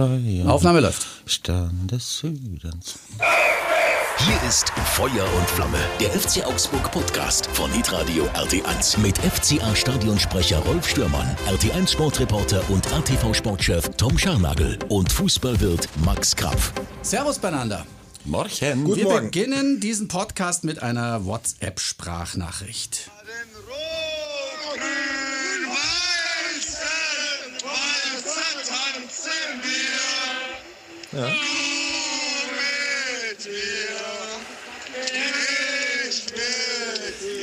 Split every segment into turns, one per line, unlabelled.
Bayern.
Aufnahme läuft.
Stern des Südens.
Hier ist Feuer und Flamme, der FC Augsburg Podcast von Hitradio RT1 mit FCA Stadionsprecher Rolf Stürmann, RT1 Sportreporter und ATV Sportchef Tom Scharnagel und Fußballwirt Max Krapf.
Servus beieinander.
Morgen.
Wir
Morgen.
beginnen diesen Podcast mit einer WhatsApp-Sprachnachricht.
Ja.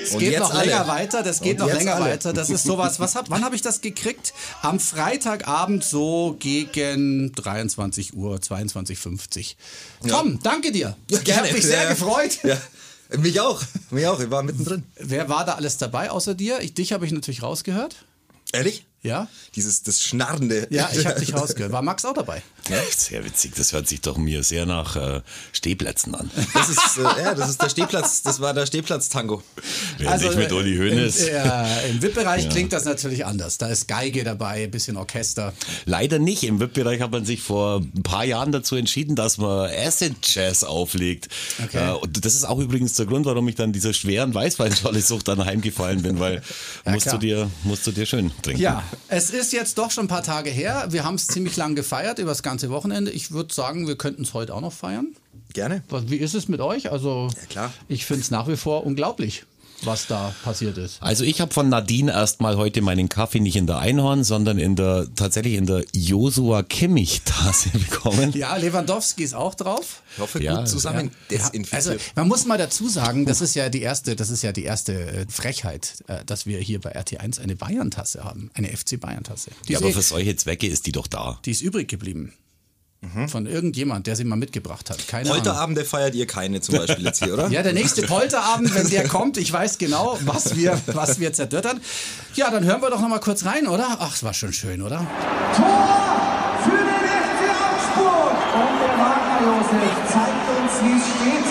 Es
Und
geht noch
alle.
länger weiter, das geht
Und
noch länger
alle.
weiter. Das ist sowas, was hab, wann habe ich das gekriegt? Am Freitagabend so gegen 23 Uhr, 22.50 Uhr. Tom, danke dir.
Ja,
Ich habe mich sehr
Ja.
gefreut.
Ja. Mich auch. Mich auch. Ich war mittendrin.
Wer war da alles dabei außer dir? Ich, dich habe ich natürlich rausgehört.
Ehrlich?
Ja?
Dieses, das Schnarrende.
Ja, ich habe dich rausgehört. War Max auch dabei?
Ja, sehr witzig. Das hört sich doch mir sehr nach äh, Stehplätzen an.
Das ist, äh, ja, das ist der Stehplatz. Das war der Stehplatz-Tango.
Während ich mit Uli Hoeneß.
Im, äh, im VIP-Bereich klingt das natürlich anders. Da ist Geige dabei, ein bisschen Orchester.
Leider nicht. Im VIP-Bereich hat man sich vor ein paar Jahren dazu entschieden, dass man Acid Jazz auflegt.
Okay.
Äh, und das ist auch übrigens der Grund, warum ich dann dieser schweren Weißweinschorle-Sucht dann heimgefallen bin, weil
Ja,
musst, du dir, musst du dir schön trinken.
Ja, es ist jetzt doch schon ein paar Tage her. Wir haben es ziemlich lang gefeiert, über das ganze Wochenende. Ich würde sagen, wir könnten es heute auch noch feiern.
Gerne.
Wie ist es mit euch? Also,
Ja, klar.
ich finde es nach wie vor unglaublich, was da passiert ist.
Also ich habe von Nadine erstmal heute meinen Kaffee nicht in der Einhorn, sondern in der tatsächlich in der Josua Kimmich Tasse bekommen.
Ja, Lewandowski ist auch drauf.
Ich hoffe,
Ja,
gut zusammen
Ja,
desinfiziert.
also man muss mal dazu sagen, das ist ja die erste, das ist ja die erste äh, Frechheit, äh, dass wir hier bei RT1 eine Bayern-Tasse haben, eine FC Bayern-Tasse. Die,
Ja, aber
eh-
für solche Zwecke ist die doch da.
die ist übrig geblieben. Von irgendjemand, der sie mal mitgebracht hat. Keine Ahnung.
Polterabende feiert ihr keine zum Beispiel jetzt hier, oder?
Ja, der nächste Polterabend, wenn der kommt, ich weiß genau, was wir, was wir zerdettern. Ja, dann hören wir doch noch mal kurz rein, oder? Ach, es war schon schön, oder?
Tor für den FC Augsburg. Und der Wagner Josef zeigt uns, wie es steht.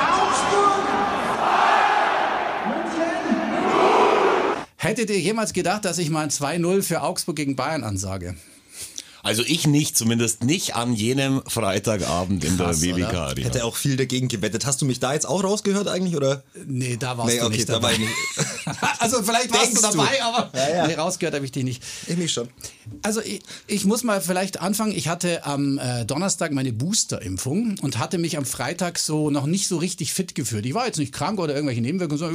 Augsburg! München!
Hättet ihr jemals gedacht, dass ich mal ein 2-0 für Augsburg gegen Bayern ansage?
Also ich nicht, zumindest nicht an jenem Freitagabend in
Krass,
der WWK
oder?
Arena.
Hätte auch viel dagegen gewettet. Hast du mich da jetzt auch rausgehört eigentlich, oder?
Nee, da warst
Nee,
du
okay,
nicht
da war
dabei.
ich nicht.
also vielleicht warst du dabei, aber
Ja, ja.
Nee, rausgehört habe ich dich nicht.
Ich mich schon.
Also ich, ich muss mal vielleicht anfangen. Ich hatte am äh, Donnerstag meine Boosterimpfung und hatte mich am Freitag so noch nicht so richtig fit gefühlt. Ich war jetzt nicht krank oder irgendwelche Nebenwirkungen. So,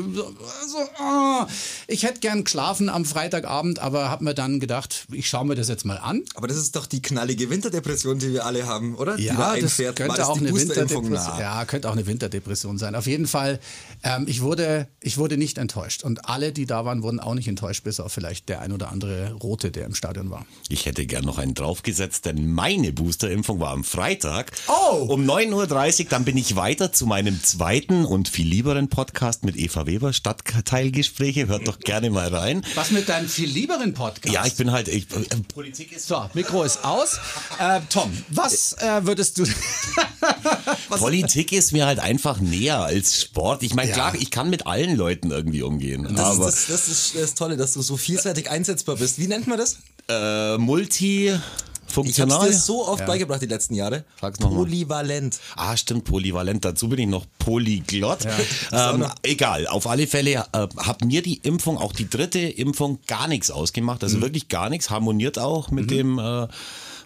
so, ah. ich hätte gern geschlafen am Freitagabend, aber habe mir dann gedacht, ich schaue mir das jetzt mal an.
Aber das ist doch die knallige Winterdepression, die wir alle haben, oder? die da
Ja, das
einfährt.
Könnte
das
auch eine? Winterdepression. Ja, könnte auch eine Winterdepression sein. Auf jeden Fall, ähm, ich wurde, ich wurde nicht enttäuscht und alle, die da waren, wurden auch nicht enttäuscht, bis auf vielleicht der ein oder andere Rote, der im Stadion war.
Ich hätte gern noch einen draufgesetzt, denn meine Boosterimpfung war am Freitag
Oh!
um 9.30 Uhr. Dann bin ich weiter zu meinem zweiten und viel lieberen Podcast mit Eva Weber, Stadtteilgespräche. Hört doch gerne mal rein.
Was mit deinem viel lieberen Podcast?
Ja, ich bin halt, ich, äh, Politik ist
So, Mikro ist aus. Äh, Tom, was äh, würdest du.
Politik ist mir halt einfach näher als Sport. Ich meine,
Ja.
klar, ich kann mit allen Leuten irgendwie umgehen.
Das, ist, das, das, ist das Tolle, dass du so vielseitig einsetzbar bist. Wie nennt man das?
äh,
Ich hab's
multifunktional.
dir so oft beigebracht die letzten Jahre.
Sag's noch mal.
Polyvalent.
Ah, stimmt, polyvalent. Dazu bin ich noch Polyglott.
auch
Ähm, egal, auf alle Fälle äh, hat mir die Impfung, auch die dritte Impfung, gar nichts ausgemacht.
Mhm.
Also wirklich gar nichts. Harmoniert auch mit dem äh,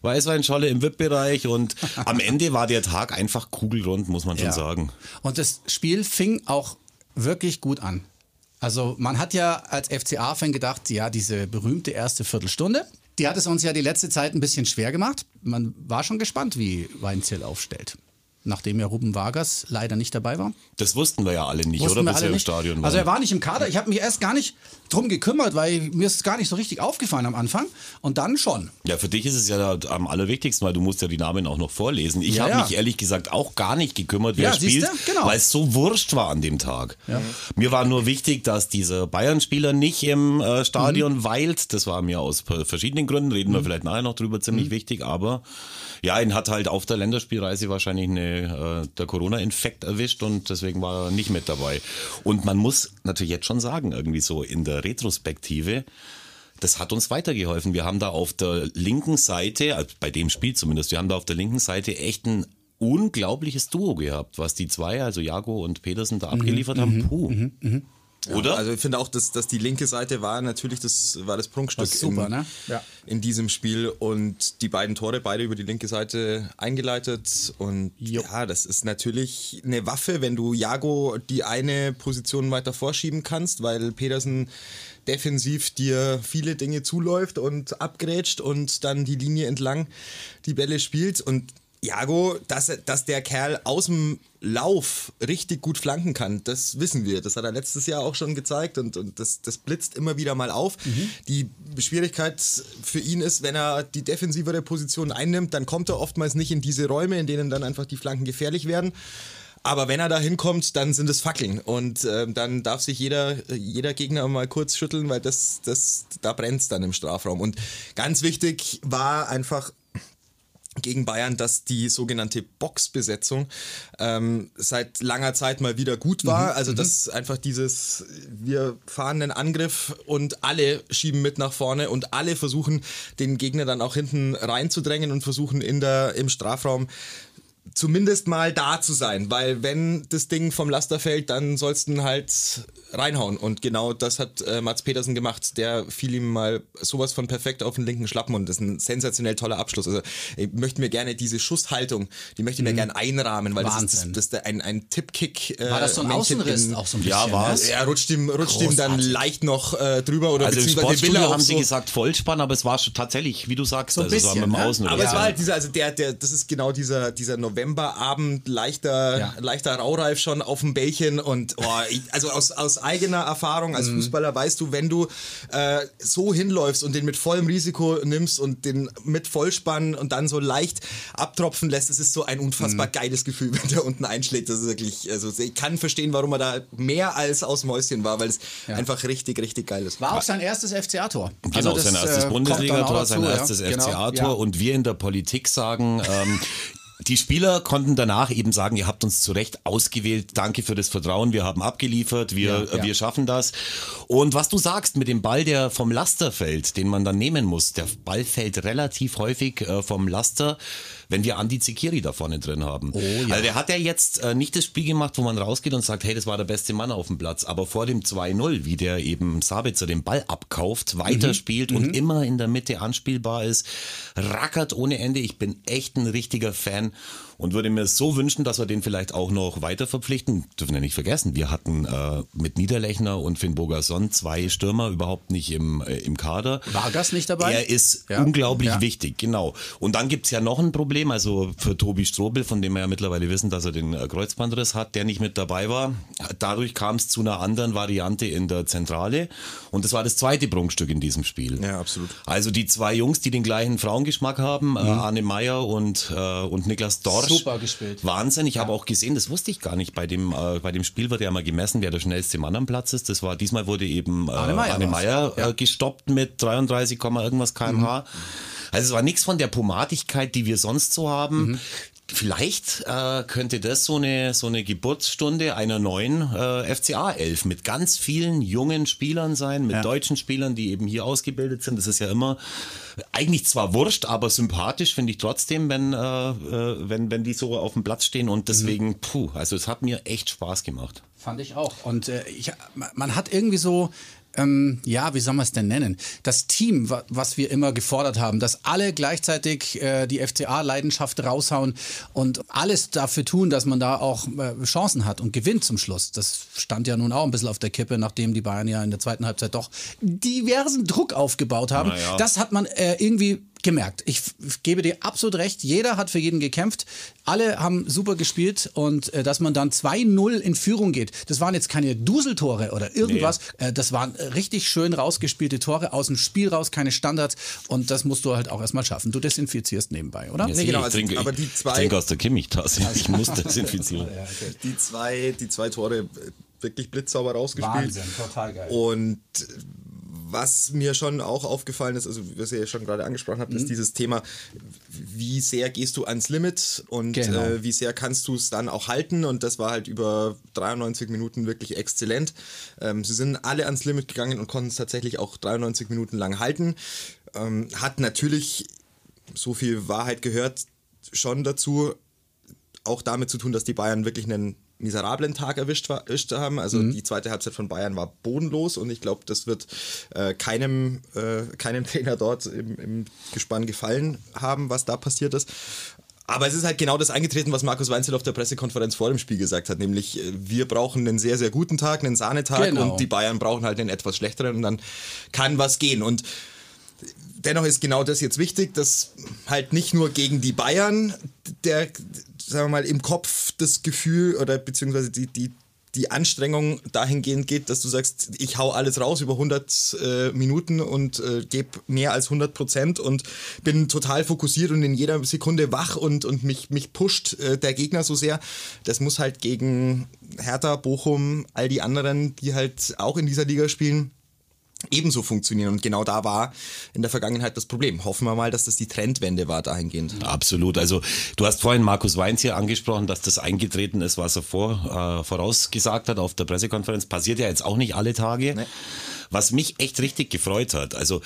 Weißweinscholle im VIP-Bereich. Und am Ende war der Tag einfach kugelrund, muss man schon
Ja.
sagen.
Und das Spiel fing auch wirklich gut an. Also man hat ja als FCA-Fan gedacht, ja, diese berühmte erste Viertelstunde, die hat es uns ja die letzte Zeit ein bisschen schwer gemacht. Man war schon gespannt, wie Weinziel aufstellt. Nachdem ja Ruben Vargas leider nicht dabei war.
Das wussten wir ja alle nicht,
Wussten
oder?
wir
Bis
alle
wir im. Stadion.
Also er war nicht im Kader. Ich habe mich erst gar nicht drum gekümmert, weil mir ist es gar nicht so richtig aufgefallen am Anfang. Und dann schon.
Ja, für dich ist es ja am allerwichtigsten, weil du musst ja die Namen auch noch vorlesen. Ich
Ja,
habe
ja.
mich ehrlich gesagt auch gar nicht gekümmert, wer
Ja,
spielt,
Genau.
weil es so wurscht war an dem Tag. Mir war nur wichtig, dass dieser Bayern-Spieler nicht im äh, Stadion
Mhm.
weilt. Das war mir aus p- verschiedenen Gründen, reden wir vielleicht nachher noch drüber, ziemlich
Mhm.
wichtig. Aber ja, ihn hat halt auf der Länderspielreise wahrscheinlich eine, äh, der Corona-Infekt erwischt und deswegen war er nicht mit dabei. Und man muss natürlich jetzt schon sagen, irgendwie so in der Retrospektive, das hat uns weitergeholfen. Wir haben da auf der linken Seite, also bei dem Spiel zumindest, wir haben da auf der linken Seite echt ein unglaubliches Duo gehabt, was die zwei, also Jago und Petersen, da abgeliefert haben. Puh. Oder?
Also ich finde auch, dass, dass die linke Seite war natürlich das, war das Prunkstück
ist super,
in,
ne? Ja.
in diesem Spiel und die beiden Tore beide über die linke Seite eingeleitet und ja, das ist natürlich eine Waffe, wenn du Jago die eine Position weiter vorschieben kannst, weil Petersen defensiv dir viele Dinge zuläuft und abgrätscht und dann die Linie entlang die Bälle spielt und Jago, dass, dass der Kerl aus dem Lauf richtig gut flanken kann, das wissen wir. Das hat er letztes Jahr auch schon gezeigt und, und das, das blitzt immer wieder mal auf. Die Schwierigkeit für ihn ist, wenn er die defensivere Position einnimmt, dann kommt er oftmals nicht in diese Räume, in denen dann einfach die Flanken gefährlich werden. Aber wenn er da hinkommt, dann sind es Fackeln. Und ähm, dann darf sich jeder, jeder Gegner mal kurz schütteln, weil das, das, da brennt es dann im Strafraum. Und ganz wichtig war einfach gegen Bayern, dass die sogenannte Boxbesetzung ähm, seit langer Zeit mal wieder gut war. also dass einfach dieses, wir fahren einen Angriff und alle schieben mit nach vorne und alle versuchen, den Gegner dann auch hinten reinzudrängen und versuchen in der, im Strafraum zumindest mal da zu sein, weil wenn das Ding vom Laster fällt, dann sollst du ihn halt reinhauen und genau das hat äh, Mats Petersen gemacht, der fiel ihm mal sowas von perfekt auf den linken Schlappen und das ist ein sensationell toller Abschluss. Also ich möchte mir gerne diese Schusshaltung, die möchte ich mir gerne einrahmen, weil das ist, das,
Wahnsinn.
das ist der- ein, ein Tippkick. Äh,
War das so ein
Männchen
Außenriss
in-
auch so ein bisschen?
Ja, war es.
ne?
Er rutscht ihm, rutscht ihm dann leicht noch äh, drüber oder
Also im
beziehungsweise will
Sportstudio haben sie
so,
gesagt Vollspann, aber es war schon tatsächlich, wie du sagst,
So ein
also es war
bisschen,
mit dem
ne?
Außen
Aber es war halt dieser, also der, der, das ist genau dieser, dieser Novemberabend, leichter,
Ja.
leichter Raureif schon auf dem Bällchen und oh, ich, also aus, aus eigener Erfahrung als
Mhm.
Fußballer weißt du, wenn du äh, so hinläufst und den mit vollem Risiko nimmst und den mit Vollspann und dann so leicht abtropfen lässt, es ist so ein unfassbar
Mhm.
geiles Gefühl, wenn der unten einschlägt. Das ist wirklich, also ich kann verstehen, warum er da mehr als aus dem Häuschen war, weil es einfach richtig, richtig geil ist.
War auch sein erstes FCA-Tor.
Genau,
Also das,
sein erstes
äh,
Bundesligator, sein
ja.
erstes
Genau,
FCA-Tor
ja.
und wir in der Politik sagen, ähm, die Spieler konnten danach eben sagen, ihr habt uns zu Recht ausgewählt, danke für das Vertrauen, wir haben abgeliefert, wir,
Ja, ja.
wir schaffen das. Und was du sagst mit dem Ball, der vom Laster fällt, den man dann nehmen muss, der Ball fällt relativ häufig äh, vom Laster, wenn wir Andi Zikiri da vorne drin haben.
Oh, ja.
Also der hat ja jetzt äh, nicht das Spiel gemacht, wo man rausgeht und sagt, hey, das war der beste Mann auf dem Platz, aber vor dem 2-0, wie der eben Sabitzer den Ball abkauft, weiterspielt
Mhm.
und immer in der Mitte anspielbar ist, rackert ohne Ende. Ich bin echt ein richtiger Fan und würde mir so wünschen, dass wir den vielleicht auch noch weiter verpflichten. Dürfen wir nicht vergessen, wir hatten äh, mit Niederlechner und Finn Bogerson zwei Stürmer überhaupt nicht im, äh, im Kader.
Vargas nicht dabei?
Er ist
Ja.
unglaublich
Ja.
wichtig, genau. Und dann gibt's ja noch ein Problem, also für Tobi Strobel, von dem wir ja mittlerweile wissen, dass er den äh, Kreuzbandriss hat, der nicht mit dabei war. Dadurch kam es zu einer anderen Variante in der Zentrale und das war das zweite Prunkstück in diesem Spiel.
Ja, absolut.
Also die zwei Jungs, die den gleichen Frauengeschmack haben, äh, Arne Meyer und, äh, und Niklas Dorsch.
Super gespielt.
Wahnsinn. Ich habe auch gesehen, das wusste ich gar nicht. Bei dem, äh, bei dem Spiel wird ja immer gemessen, wer der schnellste Mann am Platz ist. Das war, diesmal wurde eben äh,
Arne Meyer
Arne
war's.
Meyer äh, gestoppt mit 33, Komma irgendwas kmh.
Mhm.
Also es war nichts von der Pomadigkeit, die wir sonst so haben.
Mhm.
Vielleicht äh, könnte das so eine, so eine Geburtsstunde einer neuen äh, FCA-Elf mit ganz vielen jungen Spielern sein, mit deutschen Spielern, die eben hier ausgebildet sind. Das ist ja immer eigentlich zwar wurscht, aber sympathisch finde ich trotzdem, wenn, äh, äh, wenn, wenn die so auf dem Platz stehen. Und deswegen, puh, also es hat mir echt Spaß gemacht.
Fand ich auch. Und äh, ich, man hat irgendwie so, ähm, ja, wie soll man es denn nennen? Das Team, wa was wir immer gefordert haben, dass alle gleichzeitig äh, die FCA-Leidenschaft raushauen und alles dafür tun, dass man da auch äh, Chancen hat und gewinnt zum Schluss. Das stand ja nun auch ein bisschen auf der Kippe, nachdem die Bayern ja in der zweiten Halbzeit doch diversen Druck aufgebaut haben.
Ja.
Das hat man äh, irgendwie gemerkt. Ich f- gebe dir absolut recht. Jeder hat für jeden gekämpft. Alle haben super gespielt und äh, dass man dann 2-0 in Führung geht. Das waren jetzt keine Duseltore oder irgendwas. Äh, das waren äh, richtig schön rausgespielte Tore aus dem Spiel raus, keine Standards. Und das musst du halt auch erstmal schaffen. Du desinfizierst nebenbei, oder?
Ja,
Nee, genau,
ich
also,
trinke,
aber
ich,
die
ich
zwei-
trinke aus der Kimmich-Tasse. Ich muss desinfizieren.
Die zwei, die zwei Tore äh, wirklich blitzsauber rausgespielt.
Wahnsinn, total geil.
Und was mir schon auch aufgefallen ist, also was ihr ja schon gerade angesprochen habt,
Mhm.
ist dieses Thema, wie sehr gehst du ans Limit und
Genau.
äh, wie sehr kannst du es dann auch halten und das war halt über 93 Minuten wirklich exzellent. Ähm, sie sind alle ans Limit gegangen und konnten es tatsächlich auch 93 Minuten lang halten. Ähm, hat natürlich so viel Wahrheit gehört schon dazu, auch damit zu tun, dass die Bayern wirklich einen miserablen Tag erwischt, war- erwischt haben. Also
Mhm.
die zweite Halbzeit von Bayern war bodenlos und ich glaube, das wird äh, keinem, äh, keinem Trainer dort im, im Gespann gefallen haben, was da passiert ist. Aber es ist halt genau das eingetreten, was Markus Weinzel auf der Pressekonferenz vor dem Spiel gesagt hat, nämlich äh, wir brauchen einen sehr, sehr guten Tag, einen Sahnetag
Genau.
und die Bayern brauchen halt einen etwas schlechteren und dann kann was gehen. Und dennoch ist genau das jetzt wichtig, dass halt nicht nur gegen die Bayern der, sagen wir mal, im Kopf das Gefühl oder beziehungsweise die, die, die Anstrengung dahingehend geht, dass du sagst, ich hau alles raus über 100 äh, Minuten und äh, gebe mehr als 100 Prozent und bin total fokussiert und in jeder Sekunde wach und, und mich, mich pusht äh, der Gegner so sehr. Das muss halt gegen Hertha, Bochum, all die anderen, die halt auch in dieser Liga spielen, ebenso funktionieren. Und genau da war in der Vergangenheit das Problem. Hoffen wir mal, dass das die Trendwende war dahingehend.
Absolut. Also du hast vorhin Markus Weinz hier angesprochen, dass das eingetreten ist, was er vor, äh, vorausgesagt hat auf der Pressekonferenz. Passiert ja jetzt auch nicht alle Tage. Was mich echt richtig gefreut hat. Also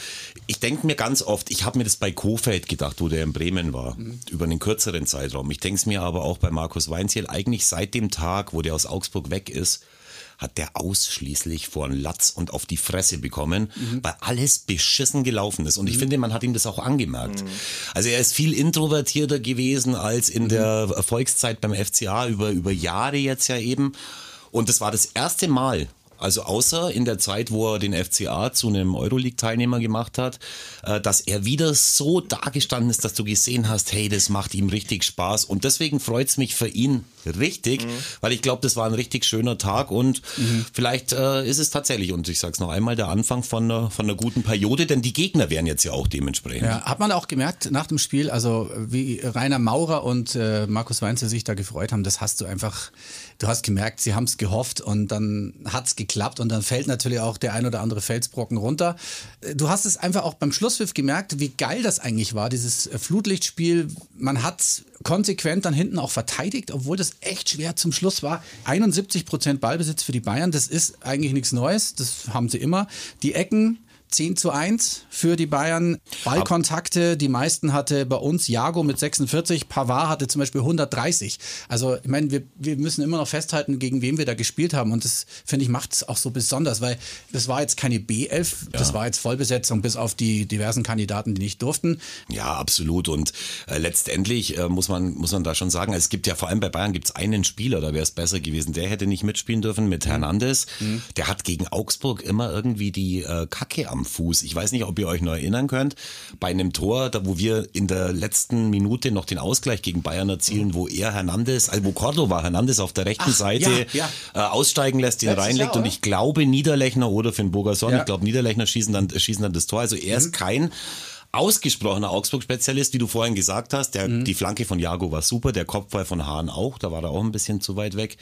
ich denke mir ganz oft, ich habe mir das bei Kofeld gedacht, wo der in Bremen war, über einen kürzeren Zeitraum. Ich denke es mir aber auch bei Markus Weinziel, eigentlich seit dem Tag, wo der aus Augsburg weg ist, hat der ausschließlich vor einen Latz und auf die Fresse bekommen, weil alles beschissen gelaufen ist. Und ich finde, man hat ihm das auch angemerkt. Also er ist viel introvertierter gewesen als in der Erfolgszeit beim FCA über, über Jahre jetzt ja eben. Und das war das erste Mal, also außer in der Zeit, wo er den FCA zu einem Euroleague-Teilnehmer gemacht hat, äh, dass er wieder so dagestanden ist, dass du gesehen hast, hey, das macht ihm richtig Spaß. Und deswegen freut's mich für ihn richtig, weil ich glaube, das war ein richtig schöner Tag und vielleicht äh, ist es tatsächlich, und ich sag's noch einmal, der Anfang von einer, von einer guten Periode, denn die Gegner wären jetzt ja auch dementsprechend.
Ja, hat man auch gemerkt nach dem Spiel, also wie Rainer Maurer und äh, Markus Weinzel sich da gefreut haben, das hast du einfach, du hast gemerkt, sie haben es gehofft und dann hat's geklappt und dann fällt natürlich auch der ein oder andere Felsbrocken runter. Äh, Du hast es einfach auch beim Schlusspfiff gemerkt, wie geil das eigentlich war, dieses äh, Flutlichtspiel. Man hat konsequent dann hinten auch verteidigt, obwohl das echt schwer zum Schluss war. 71 Prozent Ballbesitz für die Bayern, das ist eigentlich nichts Neues, das haben sie immer. Die Ecken 10 zu 1 für die Bayern. Ballkontakte, die meisten hatte bei uns Jago mit 46, Pavard hatte zum Beispiel 130. Also ich meine, wir, wir müssen immer noch festhalten, gegen wen wir da gespielt haben. Und das, finde ich, macht es auch so besonders, weil das war jetzt keine B11, das war jetzt Vollbesetzung, bis auf die diversen Kandidaten, die nicht durften.
Ja, absolut. Und äh, letztendlich äh, muss man muss man da schon sagen, es gibt ja vor allem bei Bayern gibt's einen Spieler, da wäre es besser gewesen. Der hätte nicht mitspielen dürfen mit Hernandez. Der hat gegen Augsburg immer irgendwie die äh, Kacke am Fuß. Ich weiß nicht, ob ihr euch noch erinnern könnt. Bei einem Tor, da wo wir in der letzten Minute noch den Ausgleich gegen Bayern erzielen, wo er Hernandez, also wo Cordova Hernandez auf der rechten
Ach,
Seite
ja,
Äh, aussteigen lässt, den
Letztes
reinlegt.
Jahr,
und ich glaube Niederlechner oder Finn Burgerson,
Ja.
ich glaube Niederlechner schießen dann schießen dann das Tor. Also er ist kein ausgesprochener Augsburg-Spezialist, wie du vorhin gesagt hast. Der, Die Flanke von Jago war super, der Kopfball von Hahn auch, da war er auch ein bisschen zu weit weg.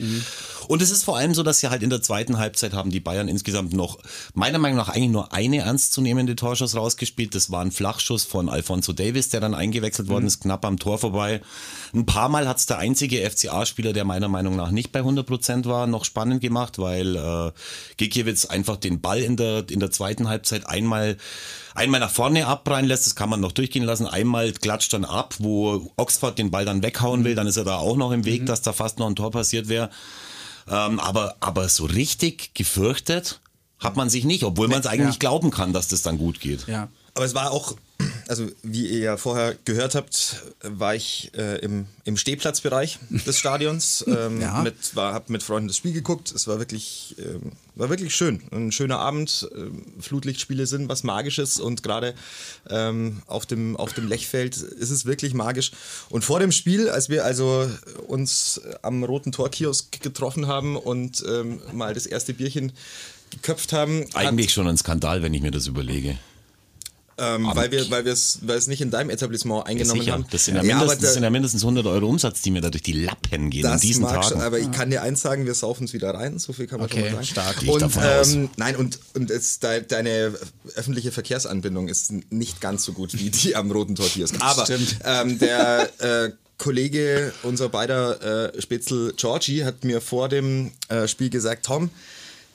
Und es ist vor allem so, dass sie halt in der zweiten Halbzeit haben die Bayern insgesamt noch, meiner Meinung nach, eigentlich nur eine ernstzunehmende Torschuss rausgespielt. Das war ein Flachschuss von Alfonso Davis, der dann eingewechselt worden ist, knapp am Tor vorbei. Ein paar Mal hat es der einzige FCA-Spieler, der meiner Meinung nach nicht bei 100 Prozent war, noch spannend gemacht, weil äh, Gikiewicz einfach den Ball in der, in der zweiten Halbzeit einmal einmal nach vorne abprallen lässt, das kann man noch durchgehen lassen, einmal klatscht dann ab, wo Oxford den Ball dann weghauen will, dann ist er da auch noch im Weg, dass da fast noch ein Tor passiert wäre. Ähm, aber, aber so richtig gefürchtet hat man sich nicht, obwohl man es eigentlich
Ja.
glauben kann, dass das dann gut geht.
Ja.
Aber es war auch, also wie ihr ja vorher gehört habt, war ich äh, im, im Stehplatzbereich des Stadions. Ähm,
Ja.
mit, war, hab mit Freunden das Spiel geguckt. Es war wirklich, ähm, war wirklich schön. Ein schöner Abend. Ähm, Flutlichtspiele sind was Magisches und gerade ähm, auf, dem, auf dem Lechfeld ist es wirklich magisch. Und vor dem Spiel, als wir also uns am Roten Torkiosk getroffen haben und ähm, mal das erste Bierchen geköpft haben,
Eigentlich schon ein Skandal, wenn ich mir das überlege.
Ähm, weil wir, weil wir es, weil es nicht in deinem Etablissement eingenommen
Sicher.
haben.
Das sind ja,
Ja,
mindestens, das
da-
sind ja mindestens 100 Euro Umsatz, die mir da durch die Lappen gehen in
Das
diesen
mag
Tagen.
schon, aber ich kann dir eins sagen, wir saufen es wieder rein, so viel kann man
Okay,
schon mal sagen.
stark.
Und
davon aus.
ähm, nein, und, und es, de, deine öffentliche Verkehrsanbindung ist nicht ganz so gut wie die am Roten Tor Kiosk. Aber
Stimmt.
ähm, der äh, Kollege, unser beider äh, Spätzl Georgie, hat mir vor dem äh, Spiel gesagt, Tom,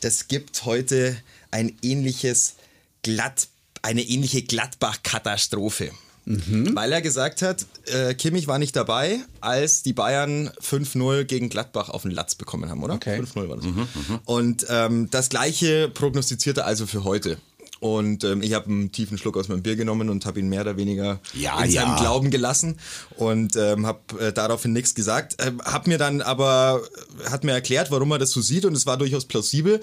das gibt heute ein ähnliches Glatt, eine ähnliche Gladbach-Katastrophe.
Mhm.
Weil er gesagt hat, äh, Kimmich war nicht dabei, als die Bayern 5-0 gegen Gladbach auf den Latz bekommen haben, oder?
Okay.
5-0 war das. Und ähm, das gleiche prognostiziert er also für heute. Und ähm, ich habe einen tiefen Schluck aus meinem Bier genommen und habe ihn mehr oder weniger
Ja,
in seinem
ja.
Glauben gelassen und ähm, habe äh, daraufhin nichts gesagt. Ähm, hab mir dann aber, hat mir erklärt, warum er das so sieht und es war durchaus plausibel.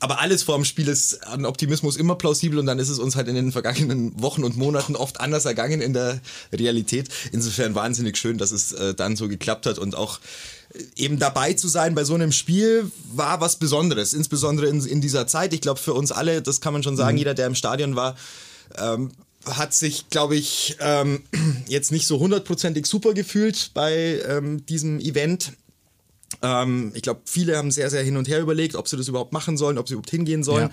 Aber alles vor dem Spiel ist an Optimismus immer plausibel und dann ist es uns halt in den vergangenen Wochen und Monaten oft anders ergangen in der Realität. Insofern wahnsinnig schön, dass es äh, dann so geklappt hat und auch äh, eben dabei zu sein bei so einem Spiel war was Besonderes, insbesondere in, in dieser Zeit. Ich glaube für uns alle, das kann man schon sagen, jeder, der im Stadion war, ähm, hat sich, glaube ich, ähm, jetzt nicht so hundertprozentig super gefühlt bei ähm, diesem Event. Ähm, ich glaube, viele haben sehr, sehr hin und her überlegt, ob sie das überhaupt machen sollen, ob sie überhaupt hingehen sollen.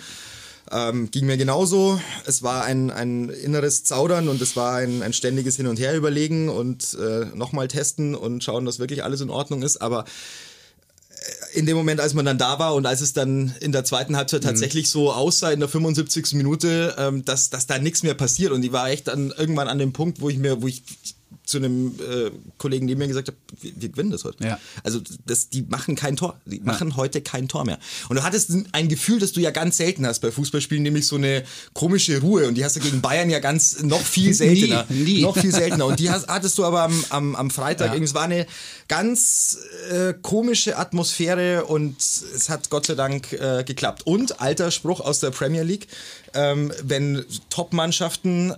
Ähm, ging mir genauso. Es war ein, ein inneres Zaudern und es war ein, ein ständiges Hin und Her überlegen und äh, nochmal testen und schauen, dass wirklich alles in Ordnung ist. Aber äh, in dem Moment, als man dann da war und als es dann in der zweiten Halbzeit tatsächlich so aussah, in der 75. Minute, ähm, dass, dass da nichts mehr passiert. Und ich war echt dann irgendwann an dem Punkt, wo ich mir, wo ich zu einem äh, Kollegen neben mir gesagt habe, wir, wir gewinnen das heute.
Ja.
Also das, die machen kein Tor. Die machen heute kein Tor mehr. Und du hattest ein- Gefühl, das du ja ganz selten hast bei Fußballspielen, nämlich so eine komische Ruhe. Und die hast du gegen Bayern ja ganz noch viel seltener.
nie.
Noch viel seltener. Und die hast, hattest du aber am, am, am Freitag.
Ja.
Es war eine ganz äh, komische Atmosphäre und es hat Gott sei Dank äh, geklappt. Und alter Spruch aus der Premier League, ähm, wenn Top-Mannschaften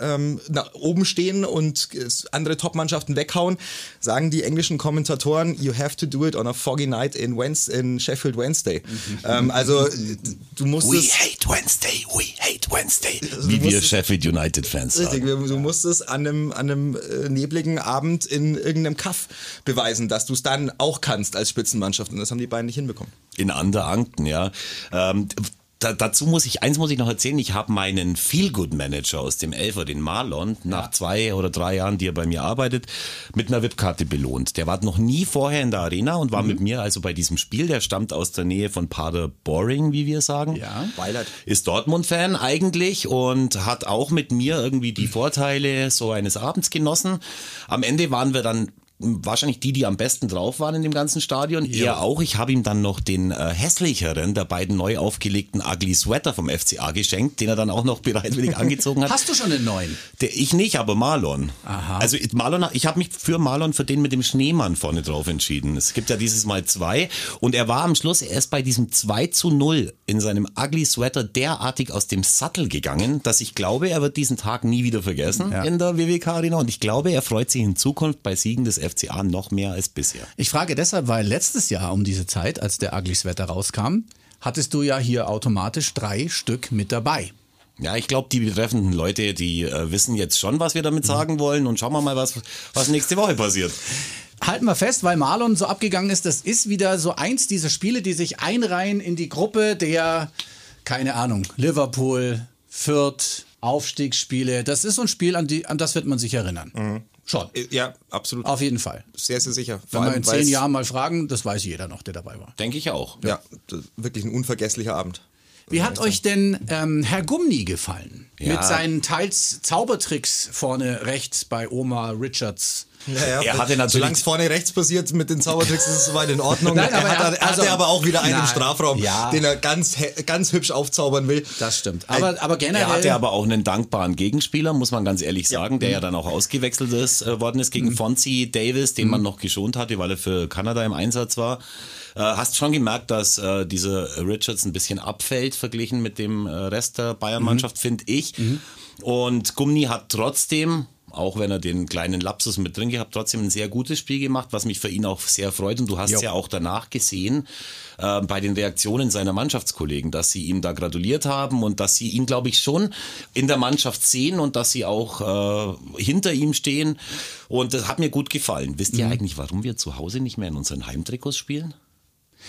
ähm, nach oben stehen und andere Top-Mannschaften weghauen, sagen die englischen Kommentatoren, you have to do it on a foggy night in, Wednes in Sheffield Wednesday. ähm, also du musst
We
es...
hate Wednesday, we hate Wednesday. Wie wir Sheffield United Fans
Richtig,
sagen.
du musst es an einem, an einem äh, nebligen Abend in irgendeinem Kaff beweisen, dass du es dann auch kannst als Spitzenmannschaft. Und das haben die beiden nicht hinbekommen.
In Anderangten, ja. Ähm, da, dazu muss ich, eins muss ich noch erzählen, ich habe meinen Feel-Good-Manager aus dem Elfer, den Marlon, nach zwei oder drei Jahren, die er bei mir arbeitet, mit einer VIP-Karte belohnt. Der war noch nie vorher in der Arena und war mit mir also bei diesem Spiel, der stammt aus der Nähe von Paderboring, wie wir sagen.
Ja.
Weilert.
Ist Dortmund-Fan eigentlich und hat auch mit mir irgendwie die Vorteile so eines Abends genossen. Am Ende waren wir dann wahrscheinlich die, die am besten drauf waren in dem ganzen Stadion. Er auch. Ich habe ihm dann noch den äh, hässlicheren der beiden neu aufgelegten Ugly Sweater vom FCA geschenkt, den er dann auch noch bereitwillig angezogen hat.
Hast du schon einen neuen?
Der, ich nicht, aber Marlon. Also ich- Marlon, ich habe mich für Marlon, für den mit dem Schneemann vorne drauf entschieden. Es gibt ja dieses Mal zwei. Und er war am Schluss erst bei diesem 2 zu 0 in seinem Ugly Sweater derartig aus dem Sattel gegangen, dass ich glaube, er wird diesen Tag nie wieder vergessen
Ja.
in der WWK Arena. Und ich glaube, er freut sich in Zukunft bei Siegen des FCA noch mehr als bisher.
Ich frage deshalb, weil letztes Jahr um diese Zeit, als der Ugly Sweater rauskam, hattest du ja hier automatisch drei Stück mit dabei.
Ja, ich glaube, die betreffenden Leute, die äh, wissen jetzt schon, was wir damit sagen wollen. Und schauen wir mal, was, was nächste Woche passiert.
Halten wir fest, weil Marlon so abgegangen ist, das ist wieder so eins dieser Spiele, die sich einreihen in die Gruppe der, keine Ahnung, Liverpool, Fürth, Aufstiegsspiele. Das ist so ein Spiel, an, die, an das wird man sich erinnern. Schon.
Äh, Ja, absolut.
Auf jeden Fall.
Sehr, sehr sicher.
Wenn wir in zehn Jahren mal fragen, das weiß jeder noch, der dabei war.
Denke ich auch.
Ja, ist wirklich ein unvergesslicher Abend.
Wie hat euch denn ähm, Herr Gumni gefallen?
Ja.
Mit seinen teils Zaubertricks vorne rechts bei Oma Richards.
Ja,
Er hatte natürlich-
Solange es vorne rechts passiert mit den Zaubertricks, ist es soweit in Ordnung.
Nein,
er,
aber
hat,
er-
hatte
also-
aber auch wieder einen im
Nein.
Strafraum,
Ja.
den er ganz, ganz hübsch aufzaubern will.
Das stimmt. Aber, aber generell.
Er hatte aber auch einen dankbaren Gegenspieler, muss man ganz ehrlich sagen, der ja dann auch ausgewechselt ist, äh, worden ist gegen Fonzie Davis, den man noch geschont hatte, weil er für Kanada im Einsatz war. Äh, hast schon gemerkt, dass äh, dieser Richards ein bisschen abfällt verglichen mit dem äh, Rest der Bayern-Mannschaft, finde ich. Und Gumni hat trotzdem auch wenn er den kleinen Lapsus mit drin gehabt, trotzdem ein sehr gutes Spiel gemacht, was mich für ihn auch sehr freut. Und du hast
Jo.
ja auch danach gesehen äh, bei den Reaktionen seiner Mannschaftskollegen, dass sie ihm da gratuliert haben und dass sie ihn, glaube ich, schon in der Mannschaft sehen und dass sie auch äh, hinter ihm stehen. Und das hat mir gut gefallen. Wisst
Mhm.
ihr eigentlich, warum wir zu Hause nicht mehr in unseren Heimtrikots spielen?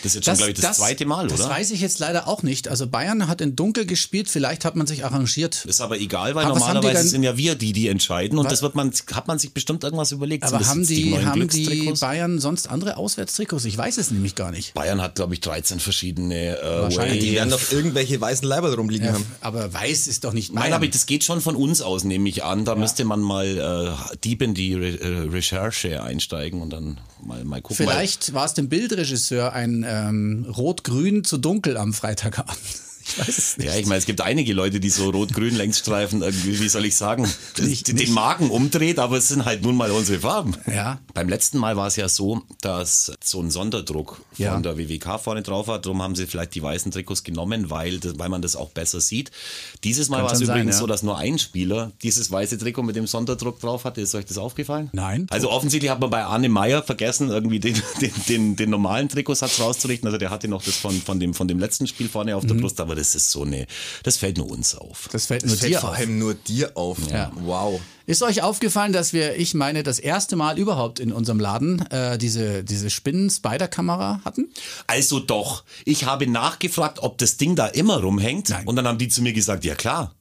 Das ist jetzt schon, glaube ich, das, zweite Mal,
das
oder?
weiß ich jetzt leider auch nicht. Also Bayern hat in Dunkel gespielt, vielleicht hat man sich arrangiert.
Ist aber egal, weil
Aber was die
normalerweise
denn-
sind ja wir die, die entscheiden. Und das wird man, hat man sich bestimmt irgendwas überlegt.
Aber
das
haben die,
neuen
haben die? Bayern sonst andere Auswärtstrikots? Ich weiß es nämlich gar nicht.
Bayern hat, glaube ich, 13 verschiedene äh,
Wahrscheinlich.
Die werden doch irgendwelche weißen Leiber rumliegen haben.
Aber weiß ist doch nicht
Nein,
Bayern.
aber das geht schon von uns aus, nehme ich an. Da müsste man mal äh, deep in die Re äh, Recherche einsteigen und dann mal, mal gucken.
Vielleicht war es dem Bildregisseur ein ähm, Rot-Grün zu dunkel am Freitagabend. Ich weiß es nicht.
ja, ich meine, es gibt einige Leute, die so rot-grün Längsstreifen, irgendwie, wie soll ich sagen,
Nicht-
den
nicht.
Magen umdreht, aber es sind halt nun mal unsere Farben.
Ja.
Beim letzten Mal war es ja so, dass so ein Sonderdruck von
Ja.
der WWK vorne drauf war. Darum haben sie vielleicht die weißen Trikots genommen, weil, das, weil man das auch besser sieht. Dieses Mal war es
schon sein,
übrigens
ja.
so, dass nur ein Spieler dieses weiße Trikot mit dem Sonderdruck drauf hatte. Ist euch das aufgefallen?
Nein.
Also offensichtlich hat man bei Arne Meyer vergessen, irgendwie den, den, den, den normalen Trikotsatz rauszurichten. Also der hatte noch das von, von, dem, von dem letzten Spiel vorne auf der
Mhm.
Brust, aber das ist so eine, das fällt nur uns auf.
Das fällt
Das
nur
fällt
dir
vor
auf.
allem nur dir auf.
Ja.
Wow.
Ist euch aufgefallen, dass wir, ich meine, das erste Mal überhaupt in unserem Laden äh, diese, diese Spinnen-Spider-Kamera hatten?
Also doch, ich habe nachgefragt, ob das Ding da immer rumhängt
Nein.
und dann haben die zu mir gesagt, ja klar.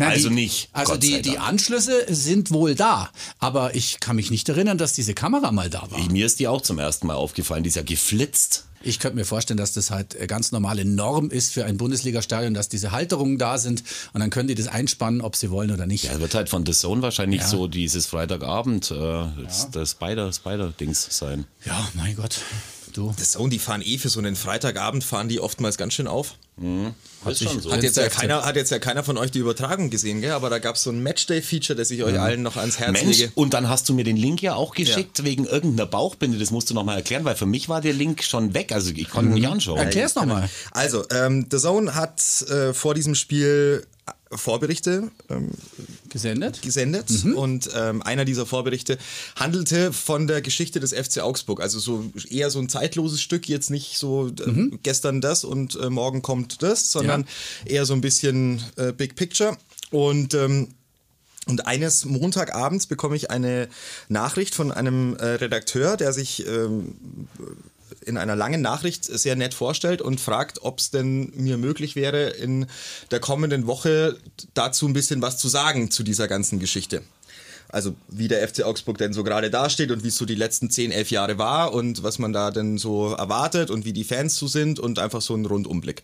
Nein,
also
die,
nicht.
Also die, die. Anschlüsse sind wohl da, aber ich kann mich nicht erinnern, dass diese Kamera mal da war.
Ich, mir ist die auch zum ersten Mal aufgefallen, die ist ja geflitzt.
Ich könnte mir vorstellen, dass das halt äh, ganz normale Norm ist für ein Bundesliga-Stadion, dass diese Halterungen da sind und dann können die das einspannen, ob sie wollen oder nicht.
Ja, wird halt von The Zone wahrscheinlich so dieses Freitagabend äh, das, das Spider, Spider-Dings sein.
Ja, mein Gott. Du.
Das Zone, die fahren eh für so einen Freitagabend, fahren die oftmals ganz schön auf.
Hat
sich-
schon so.
Hat jetzt, ja keiner, hat jetzt ja keiner von euch die Übertragung gesehen, gell? aber da gab es so ein Matchday-Feature, das ich euch allen noch ans Herz
Mensch,
lege.
und dann hast du mir den Link ja auch geschickt wegen irgendeiner Bauchbinde. Das musst du nochmal erklären, weil für mich war der Link schon weg. Also ich konnte ihn nicht anschauen.
Erklär's nochmal.
Also, ähm, The Zone hat äh, vor diesem Spiel Vorberichte ähm,
Gesendet?
gesendet und ähm, einer dieser Vorberichte handelte von der Geschichte des FC Augsburg. Also so eher so ein zeitloses Stück, jetzt nicht so äh, gestern das und äh, morgen kommt das, sondern eher so ein bisschen äh, Big Picture. Und ähm, und eines Montagabends bekomme ich eine Nachricht von einem äh, Redakteur, der sich ähm, in einer langen Nachricht sehr nett vorstellt und fragt, ob es denn mir möglich wäre, in der kommenden Woche dazu ein bisschen was zu sagen zu dieser ganzen Geschichte. Also wie der FC Augsburg denn so gerade dasteht und wie es so die letzten 10, 11 Jahre war und was man da denn so erwartet und wie die Fans so sind und einfach so ein Rundumblick.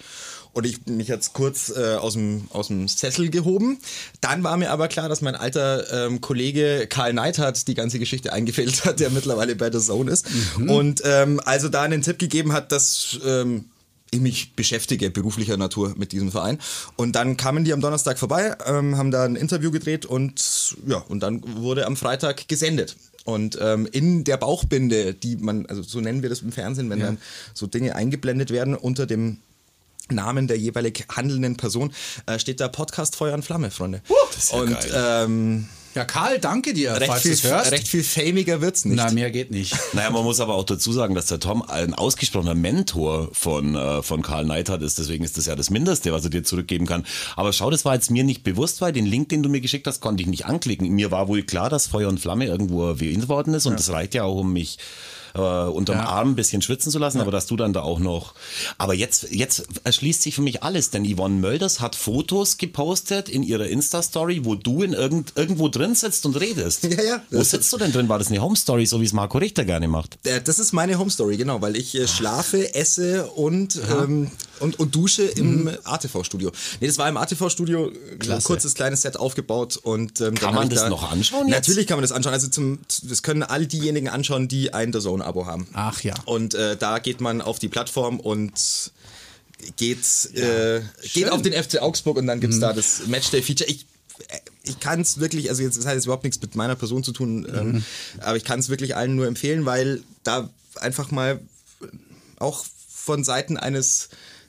Und ich mich jetzt kurz äh, aus, dem, aus dem Sessel gehoben. Dann war mir aber klar, dass mein alter ähm, Kollege Karl Neidhardt die ganze Geschichte eingefehlt hat, der mittlerweile bei The Zone ist. Und ähm, also da einen Tipp gegeben hat, dass ähm, ich mich beschäftige, beruflicher Natur, mit diesem Verein. Und dann kamen die am Donnerstag vorbei, ähm, haben da ein Interview gedreht und ja, und dann wurde am Freitag gesendet. Und ähm, in der Bauchbinde, die man, also so nennen wir das im Fernsehen, wenn dann so Dinge eingeblendet werden unter dem Namen der jeweilig handelnden Person, äh, steht da Podcast Feuer und Flamme, Freunde.
ist ja
und
geil.
ähm,
Ja, Karl, danke dir,
recht,
falls
viel,
hörst.
recht viel famiger wird's nicht.
Na, mehr geht nicht.
Naja, man muss aber auch dazu sagen, dass der Tom ein ausgesprochener Mentor von, äh, von Karl Neidhardt ist. Deswegen ist das ja das Mindeste, was er dir zurückgeben kann. Aber schau, das war jetzt mir nicht bewusst, weil den Link, den du mir geschickt hast, konnte ich nicht anklicken. Mir war wohl klar, dass Feuer und Flamme irgendwo erwähnt worden ist. Und das reicht ja auch, um mich äh, unterm
Ja.
Arm ein bisschen schwitzen zu lassen, aber dass du dann da auch noch. Aber jetzt, jetzt erschließt sich für mich alles, denn Yvonne Mölders hat Fotos gepostet in ihrer Insta-Story, wo du in irgend, irgendwo drin sitzt und redest.
Ja, ja.
Wo sitzt du denn drin? War das eine Home-Story, so wie es Marco Richter gerne macht?
Äh, Das ist meine Home Story, genau, weil ich äh, schlafe, esse und, ähm, und, und dusche im ATV-Studio. Nee, das war im ATV-Studio, ein kurzes kleines Set aufgebaut und ähm,
Kann man das
da,
noch anschauen jetzt?
Natürlich kann man das anschauen. Also zum, das können all diejenigen anschauen, die ein The Zone-Abo haben.
Ach ja.
Und äh, da geht man auf die Plattform und geht, äh, geht auf den FC Augsburg und dann gibt's da das Matchday-Feature. Ich, äh, ich kann es wirklich, also jetzt das hat jetzt überhaupt nichts mit meiner Person zu tun, ähm, aber ich kann es wirklich allen nur empfehlen, weil da einfach mal auch von Seiten eines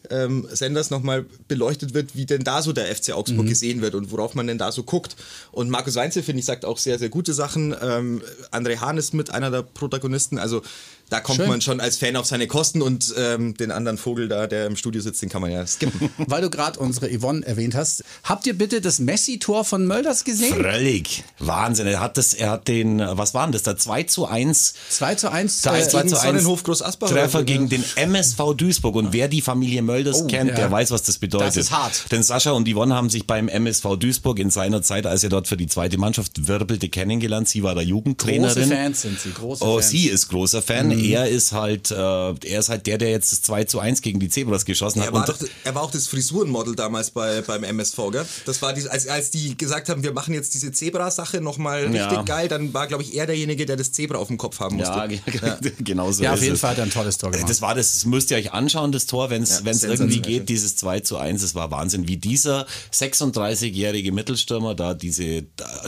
ähm, Senders nochmal beleuchtet wird, wie denn da so der FC Augsburg gesehen wird und worauf man denn da so guckt. Und Markus Weinzel, finde ich, sagt auch sehr, sehr gute Sachen. Ähm, André Hahn ist mit einer der Protagonisten. Also da kommt
Schön.
man schon als Fan auf seine Kosten und ähm, den anderen Vogel da, der im Studio sitzt, den kann man ja skippen.
Weil du gerade unsere Yvonne erwähnt hast. Habt ihr bitte das Messi-Tor von Mölders gesehen?
Völlig. Wahnsinn. Er hat das, er hat den, was war denn das, der 2 zu 1
2 zu 1.
Da ist 2
gegen
zu 1
Sonnenhof Groß Asbach
Treffer gegen den MSV Duisburg. Und wer die Familie Mölders kennt,
ja.
der weiß, was das bedeutet.
Das ist hart.
Denn Sascha und Yvonne haben sich beim MSV Duisburg in seiner Zeit, als er dort für die zweite Mannschaft wirbelte, kennengelernt. Sie war da Jugendtrainerin.
Große Fans sind sie, große
Oh,
Fans.
sie ist großer Fan. Er ist halt, äh, er ist halt der, der jetzt das 2 zu 1 gegen die Zebras geschossen hat.
Er war,
Und-
doch, er war auch das Frisurenmodel damals bei, beim MSV, gell? Das war die, als, als die gesagt haben, wir machen jetzt diese Zebra-Sache nochmal richtig
Ja.
geil, dann war, glaube ich, er derjenige, der das Zebra auf dem Kopf haben musste.
ja, genau so
Ja, auf
ist
jeden
es.
Fall hat er ein tolles Tor gemacht.
Das war das, das müsst ihr euch anschauen, das Tor, wenn es
Ja,
irgendwie geht, dieses 2 zu 1, das war Wahnsinn. Wie dieser 36-jährige Mittelstürmer da diese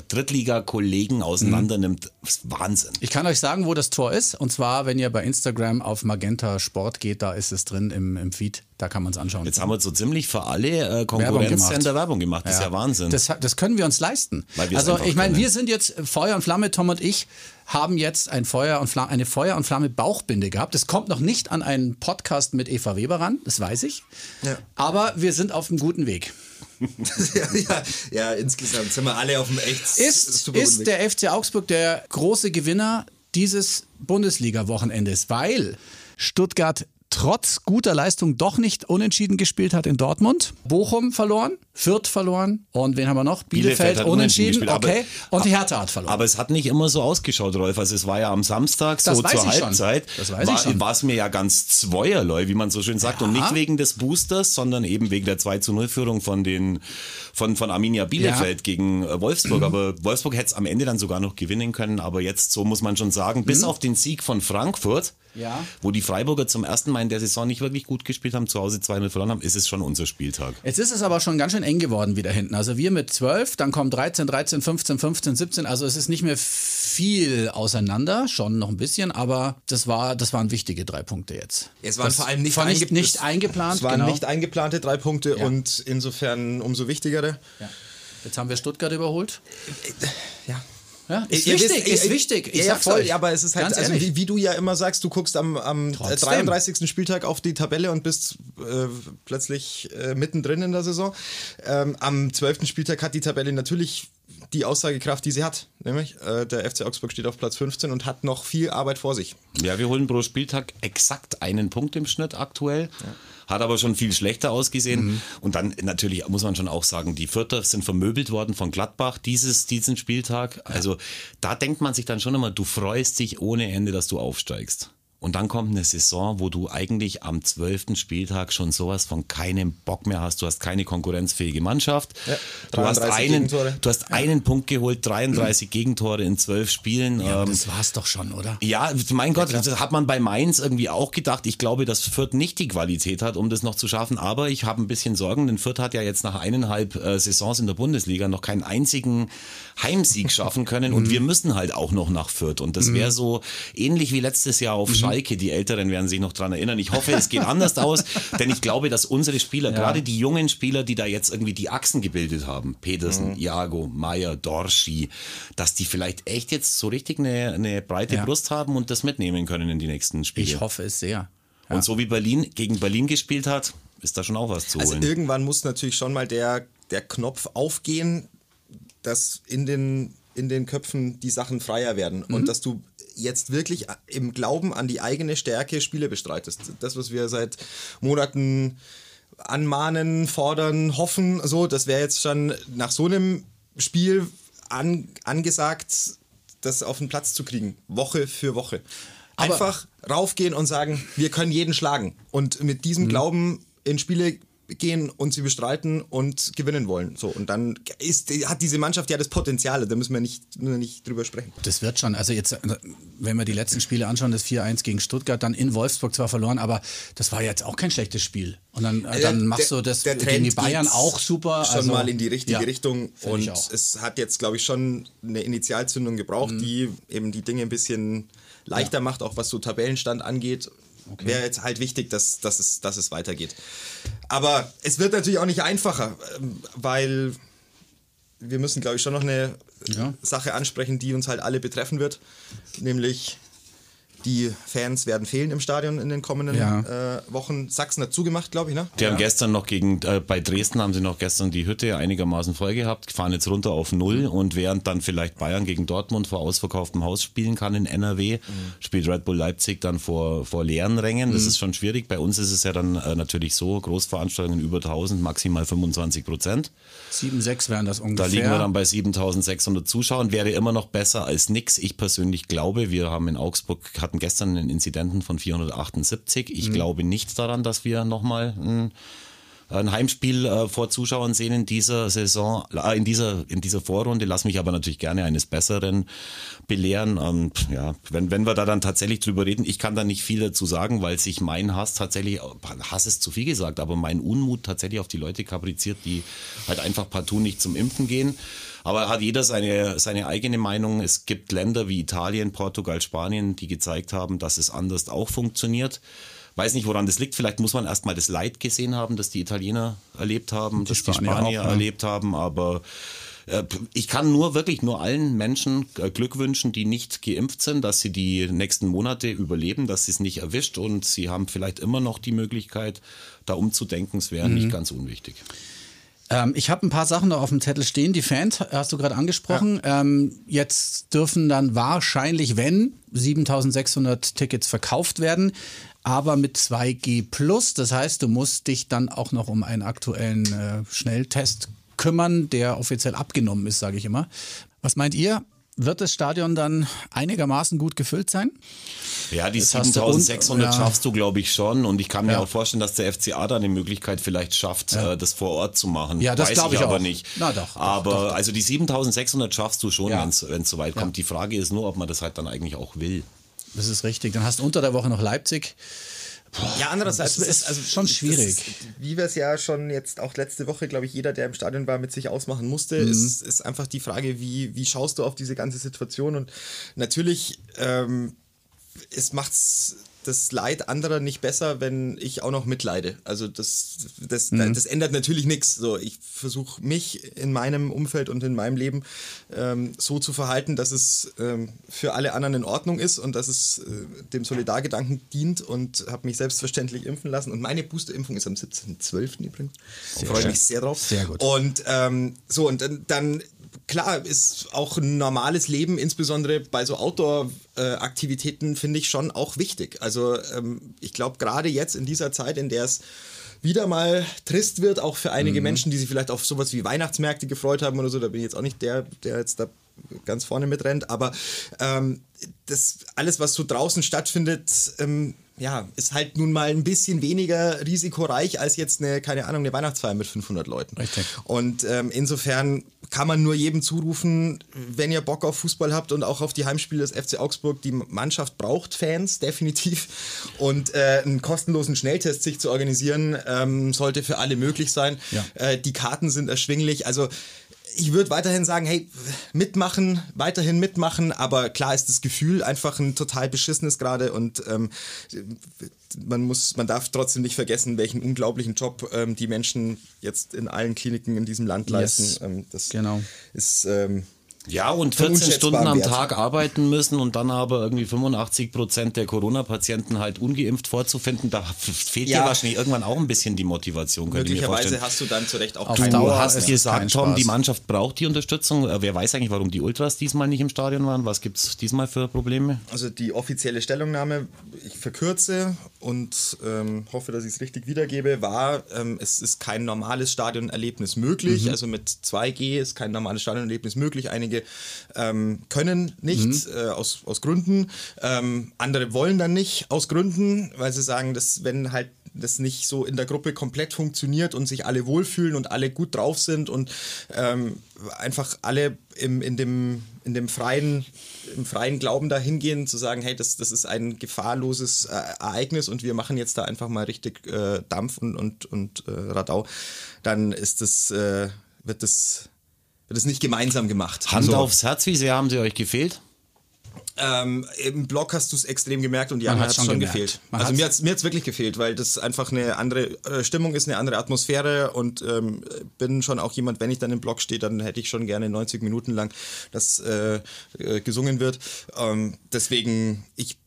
Drittliga-Kollegen auseinandernimmt, das ist Wahnsinn.
Ich kann euch sagen, wo das Tor ist. Und zwar, wenn ihr bei Instagram auf Magenta Sport geht, da ist es drin im, im Feed. Da kann man es anschauen.
Jetzt haben wir so ziemlich für alle äh, Konkurrenzcenter Werbung gemacht. Das ist ja Wahnsinn.
Das, das können wir uns leisten. Also ich meine, wir sind jetzt Feuer und Flamme, Tom und ich haben jetzt ein Feuer und Flamme, eine Feuer und Flamme Bauchbinde gehabt. Das kommt noch nicht an einen Podcast mit Eva Weber ran, das weiß ich.
Ja.
Aber wir sind auf einem guten Weg.
ja, ja, ja, insgesamt sind wir alle auf dem echt
Ist,
super
ist der FC Augsburg der große Gewinner dieses Bundesliga-Wochenendes, weil Stuttgart trotz guter Leistung doch nicht unentschieden gespielt hat in Dortmund. Bochum verloren, Fürth verloren und wen haben wir noch? Bielefeld,
hat
unentschieden,
gespielt, aber-
okay. Und die Hertha hat verloren.
Aber es hat nicht immer so ausgeschaut, Rolf. Also es war ja am Samstag
Das
so zur
ich schon.
Halbzeit.
Das weiß ich schon.
War es mir ja ganz zweierlei, wie man so schön sagt. Und nicht wegen des Boosters, sondern eben wegen der 2 zu 0 Führung von den von, von Arminia Bielefeld gegen äh, Wolfsburg. Aber Wolfsburg hätte es am Ende dann sogar noch gewinnen können. Aber jetzt, so muss man schon sagen, bis auf den Sieg von Frankfurt,
Mhm. Ja.
wo die Freiburger zum ersten Mal in der Saison nicht wirklich gut gespielt haben, zu Hause 2-0 verloren haben, ist es schon unser Spieltag.
Jetzt ist es aber schon ganz schön eng geworden wieder hinten. Also wir mit 12, dann kommen 13, 13, 15, 15, 17. Also es ist nicht mehr viel auseinander, schon noch ein bisschen, aber das, war, das waren wichtige drei Punkte jetzt.
Es waren
das
vor allem nicht, einge-
nicht
es-
eingeplant.
Es waren
genau.
nicht eingeplante drei Punkte
Ja.
und insofern umso wichtigere.
ja. Jetzt haben wir Stuttgart überholt.
Ja.
Ja, ist
Ihr
wichtig, ist wichtig. Ich
ja, voll,
euch.
aber es ist halt, also wie, wie du ja immer sagst, du guckst am, am
Trotzdem.
33. Spieltag auf die Tabelle und bist äh, plötzlich äh, mittendrin in der Saison. Ähm, am 12. Spieltag hat die Tabelle natürlich die Aussagekraft, die sie hat. Nämlich, äh, der FC Augsburg steht auf Platz 15 und hat noch viel Arbeit vor sich.
Ja, wir holen pro Spieltag exakt einen Punkt im Schnitt aktuell. Hat aber schon viel schlechter ausgesehen.
Mhm.
Und dann natürlich muss man schon auch sagen, die Vierter sind vermöbelt worden von Gladbach dieses, diesen Spieltag. Also da denkt man sich dann schon immer, du freust dich ohne Ende, dass du aufsteigst. Und dann kommt eine Saison, wo du eigentlich am zwölften Spieltag schon sowas von keinem Bock mehr hast. Du hast keine konkurrenzfähige Mannschaft. du hast
33
einen,
Gegentore.
du hast einen Punkt geholt, 33 Gegentore in zwölf Spielen.
Ja,
Ähm,
das war's doch schon, oder?
ja, mein Gott, das hat man bei Mainz irgendwie auch gedacht. Ich glaube, dass Fürth nicht die Qualität hat, um das noch zu schaffen. Aber ich habe ein bisschen Sorgen, denn Fürth hat ja jetzt nach eineinhalb äh, Saisons in der Bundesliga noch keinen einzigen Heimsieg schaffen können. Und wir müssen halt auch noch nach Fürth. Und das wäre so ähnlich wie letztes Jahr auf Schalke. Die Älteren werden sich noch dran erinnern. Ich hoffe, es geht anders aus, denn ich glaube, dass unsere Spieler, gerade die jungen Spieler, die da jetzt irgendwie die Achsen gebildet haben, Petersen, Iago, Meier, Dorschi, dass die vielleicht echt jetzt so richtig eine, eine breite
Ja.
Brust haben und das mitnehmen können in die nächsten Spiele.
Ich hoffe es sehr.
Und so wie Berlin gegen Berlin gespielt hat, ist da schon auch was zu
Also
holen.
irgendwann muss natürlich schon mal der, der Knopf aufgehen, dass in den, in den Köpfen die Sachen freier werden
Mhm.
und dass du jetzt wirklich im Glauben an die eigene Stärke Spiele bestreitest. Das, was wir seit Monaten anmahnen, fordern, hoffen, so, das wäre jetzt schon nach so einem Spiel an, angesagt, das auf den Platz zu kriegen, Woche für Woche.
Aber-
Einfach raufgehen und sagen, wir können jeden schlagen. Und mit diesem
Mhm.
Glauben in Spiele gehen und sie bestreiten und gewinnen wollen. So, und dann ist, hat diese Mannschaft ja das Potenzial, da müssen wir nicht, nicht drüber sprechen.
Das wird schon. Also jetzt, wenn wir die letzten Spiele anschauen, das 4-1 gegen Stuttgart, dann in Wolfsburg zwar verloren, aber das war jetzt auch kein schlechtes Spiel. Und dann, äh, dann machst du das gegen die Bayern auch super.
Schon
also,
mal in die richtige
ja,
Richtung. Und es hat jetzt, glaube ich, schon eine Initialzündung gebraucht, die eben die Dinge ein bisschen leichter macht, auch was so Tabellenstand angeht. Wäre jetzt halt wichtig, dass, dass, es, dass es weitergeht. Aber es wird natürlich auch nicht einfacher, ähm, weil wir müssen, glaube ich, schon noch eine
Ja.
Sache ansprechen, die uns halt alle betreffen wird, nämlich die Fans werden fehlen im Stadion in den kommenden
Ja.
äh, Wochen. Sachsen hat zugemacht, glaube ich, ne?
Die haben gestern noch gegen, äh, bei Dresden haben sie noch gestern die Hütte einigermaßen voll gehabt, fahren jetzt runter auf Null und während dann vielleicht Bayern gegen Dortmund vor ausverkauftem Haus spielen kann in NRW, spielt Red Bull Leipzig dann vor, vor leeren Rängen. Das ist schon schwierig. Bei uns ist es ja dann äh, natürlich so, Großveranstaltungen über 1000, maximal 25 Prozent.
7, 6 wären das ungefähr.
Da liegen wir dann bei 7600 Zuschauern. Wäre immer noch besser als nix. Ich persönlich glaube, wir haben in Augsburg, hatten gestern einen Inzidenten von 478. Ich glaube nicht daran, dass wir nochmal ein, ein Heimspiel äh, vor Zuschauern sehen in dieser Saison, äh, in dieser, in dieser Vorrunde. Lass mich aber natürlich gerne eines Besseren belehren. Und ja, wenn, wenn wir da dann tatsächlich drüber reden, ich kann da nicht viel dazu sagen, weil sich mein Hass tatsächlich, Hass ist zu viel gesagt, aber mein Unmut tatsächlich auf die Leute kapriziert, die halt einfach partout nicht zum Impfen gehen. Aber hat jeder seine, seine eigene Meinung. Es gibt Länder wie Italien, Portugal, Spanien, die gezeigt haben, dass es anders auch funktioniert. Weiß nicht, woran das liegt. Vielleicht muss man erstmal das Leid gesehen haben, das die Italiener erlebt haben, das die
Spanier auch, ja.
erlebt haben. Aber äh, ich kann nur wirklich nur allen Menschen äh, Glück wünschen, die nicht geimpft sind, dass sie die nächsten Monate überleben, dass sie es nicht erwischt und sie haben vielleicht immer noch die Möglichkeit, da umzudenken. Es wäre nicht ganz unwichtig.
Ähm, ich habe ein paar Sachen noch auf dem Zettel stehen. Die Fans hast du gerade angesprochen. Ähm, jetzt dürfen dann wahrscheinlich, wenn 7600 Tickets verkauft werden, aber mit 2G plus. Das heißt, du musst dich dann auch noch um einen aktuellen äh, Schnelltest kümmern, der offiziell abgenommen ist, sage ich immer. Was meint ihr? Wird das Stadion dann einigermaßen gut gefüllt sein?
Ja, die
Das hast du
7600
und- ja.
schaffst du, glaube ich, schon. Und ich kann mir
Ja.
auch vorstellen, dass der FCA da eine Möglichkeit vielleicht schafft, äh, das vor Ort zu machen.
Ja, das glaube ich
aber
auch.
nicht.
Na doch,
aber
doch, doch.
also die 7600 schaffst du schon,
Ja.
wenn es so weit kommt. Die Frage ist nur, ob man das halt dann eigentlich auch will.
Das ist richtig. Dann hast du unter der Woche noch Leipzig.
Ja, andererseits
ist
es
schon
das
schwierig.
Ist, wie wir es ja schon jetzt auch letzte Woche, glaube ich, jeder, der im Stadion war, mit sich ausmachen musste,
Mhm.
ist, ist einfach die Frage, wie, wie schaust du auf diese ganze Situation? Und natürlich, ähm, es macht's das Leid anderer nicht besser, wenn ich auch noch mitleide. Also das, das,
Mhm.
das ändert natürlich nichts. So, ich versuche mich in meinem Umfeld und in meinem Leben ähm, so zu verhalten, dass es ähm, für alle anderen in Ordnung ist und dass es äh, dem Solidargedanken dient und habe mich selbstverständlich impfen lassen. Und meine Boosterimpfung ist am 17.12. übrigens. Freue mich sehr drauf.
Sehr gut.
Und ähm, so, und dann, dann klar ist auch ein normales Leben, insbesondere bei so Outdoor-Aktivitäten, finde ich schon auch wichtig. Also ähm, ich glaube, gerade jetzt in dieser Zeit, in der es wieder mal trist wird, auch für
Mhm.
einige Menschen, die sich vielleicht auf sowas wie Weihnachtsmärkte gefreut haben oder so, da bin ich jetzt auch nicht der, der jetzt da ganz vorne mitrennt, aber ähm, das alles, was so draußen stattfindet, ähm, ja, ist halt nun mal ein bisschen weniger risikoreich als jetzt eine, keine Ahnung, eine Weihnachtsfeier mit 500 Leuten.
Richtig.
Und ähm, insofern kann man nur jedem zurufen, wenn ihr Bock auf Fußball habt und auch auf die Heimspiele des FC Augsburg, die Mannschaft braucht Fans, definitiv. Und äh, einen kostenlosen Schnelltest sich zu organisieren, ähm, sollte für alle möglich sein.
Ja.
Äh, die Karten sind erschwinglich. Also ich würde weiterhin sagen, hey, mitmachen, weiterhin mitmachen, aber klar ist das Gefühl einfach ein total beschissenes gerade und ähm, man muss, man darf trotzdem nicht vergessen, welchen unglaublichen Job ähm, die Menschen jetzt in allen Kliniken in diesem Land leisten.
Yes.
Ähm, das
Genau.
ist ähm,
Ja, und
Von
14 Stunden am
Wert.
Tag arbeiten müssen und dann aber irgendwie 85 Prozent der Corona-Patienten halt ungeimpft vorzufinden, da fehlt
Ja.
dir wahrscheinlich irgendwann auch ein bisschen die Motivation, könnte ich mir
möglicherweise
vorstellen.
hast du dann zu Recht auch
Auf
Du
Dauer
hast gesagt, Tom, die Mannschaft braucht die Unterstützung. Äh, Wer weiß eigentlich, warum die Ultras diesmal nicht im Stadion waren? Was gibt es diesmal für Probleme?
Also die offizielle Stellungnahme, ich verkürze und ähm, hoffe, dass ich es richtig wiedergebe, war, ähm, es ist kein normales Stadionerlebnis möglich. Also mit 2G ist kein normales Stadionerlebnis möglich. Einige ähm, können nicht äh, aus, aus Gründen. Ähm, andere wollen dann nicht aus Gründen, weil sie sagen, dass wenn halt das nicht so in der Gruppe komplett funktioniert und sich alle wohlfühlen und alle gut drauf sind und ähm, einfach alle im, in, dem, in dem freien, im freien Glauben da hingehen, zu sagen, hey, das, das ist ein gefahrloses äh, Ereignis und wir machen jetzt da einfach mal richtig äh, Dampf und, und, und äh, Radau, dann ist das, äh, wird das wird es nicht gemeinsam gemacht.
Hand
So.
aufs Herz, wie sehr haben sie euch gefehlt?
Ähm, Im Block hast du es extrem gemerkt und mir
hat's
hat es
schon
schon gefehlt.
Man
also
hat's-
mir hat es mir hat's wirklich gefehlt, weil das einfach eine andere äh, Stimmung ist, eine andere Atmosphäre und ähm, bin schon auch jemand, wenn ich dann im Block stehe, dann hätte ich schon gerne 90 Minuten lang, dass äh, äh, gesungen wird. Ähm, deswegen, ich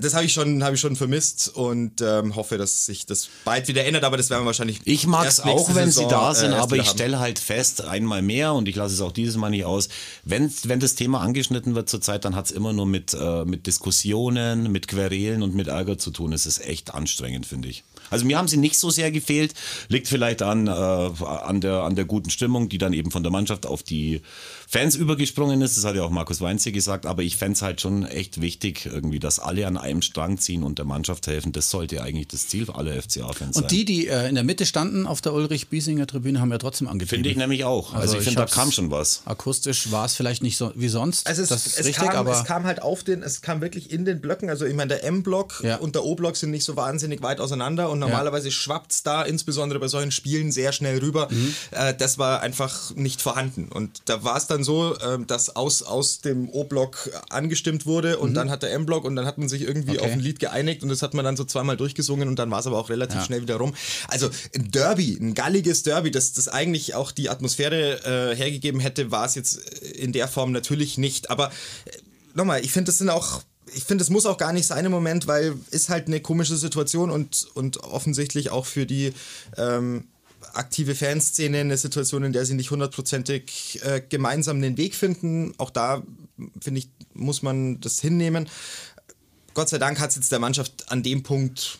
das habe ich schon, habe ich schon vermisst und ähm, hoffe, dass sich das bald wieder ändert. Aber das werden wir wahrscheinlich.
Ich mag es auch, wenn
Saison,
sie da
äh,
sind,
erst
aber ich stelle halt fest, einmal mehr, und ich lasse es auch dieses Mal nicht aus, wenn, wenn das Thema angeschnitten wird zurzeit, dann hat es immer nur mit, äh, mit Diskussionen, mit Querelen und mit Ärger zu tun. Es ist echt anstrengend, finde ich. Also mir haben sie nicht so sehr gefehlt, liegt vielleicht an, äh, an, der, an der guten Stimmung, die dann eben von der Mannschaft auf die Fans übergesprungen ist. Das hat ja auch Markus Weinze gesagt, aber ich fände es halt schon echt wichtig, irgendwie, dass alle an einem Strang ziehen und der Mannschaft helfen. Das sollte eigentlich das Ziel aller FCA-Fans sein.
Und die, die äh, in der Mitte standen auf der Ulrich-Biesinger-Tribüne, haben ja trotzdem angetrieben.
Finde ich nämlich auch. Also, ich finde, da kam schon was.
Akustisch war es vielleicht nicht so wie sonst.
Also es,
das ist
es,
richtig,
kam,
aber
es kam halt auf den, es kam wirklich in den Blöcken. Also ich meine, der M-Block
Ja.
und der O-Block sind nicht so wahnsinnig weit auseinander und normalerweise schwappt es da insbesondere bei solchen Spielen sehr schnell rüber.
Mhm.
Äh, das war einfach nicht vorhanden. Und da war es dann so, ähm, dass aus, aus dem O-Block angestimmt wurde und dann hat der M-Block und dann hat man sich irgendwie
Mhm. Okay.
auf ein Lied geeinigt und das hat man dann so zweimal durchgesungen und dann war es aber auch relativ schnell wieder rum. Also ein Derby, ein galliges Derby, das, das eigentlich auch die Atmosphäre äh, hergegeben hätte, war es jetzt in der Form natürlich nicht. Aber äh, nochmal, ich finde, das sind auch. Ich finde, es muss auch gar nicht sein im Moment, weil ist halt eine komische Situation und, und offensichtlich auch für die ähm, aktive Fanszene eine Situation, in der sie nicht hundertprozentig äh, gemeinsam den Weg finden. Auch da, finde ich, muss man das hinnehmen. Gott sei Dank hat es jetzt der Mannschaft an dem Punkt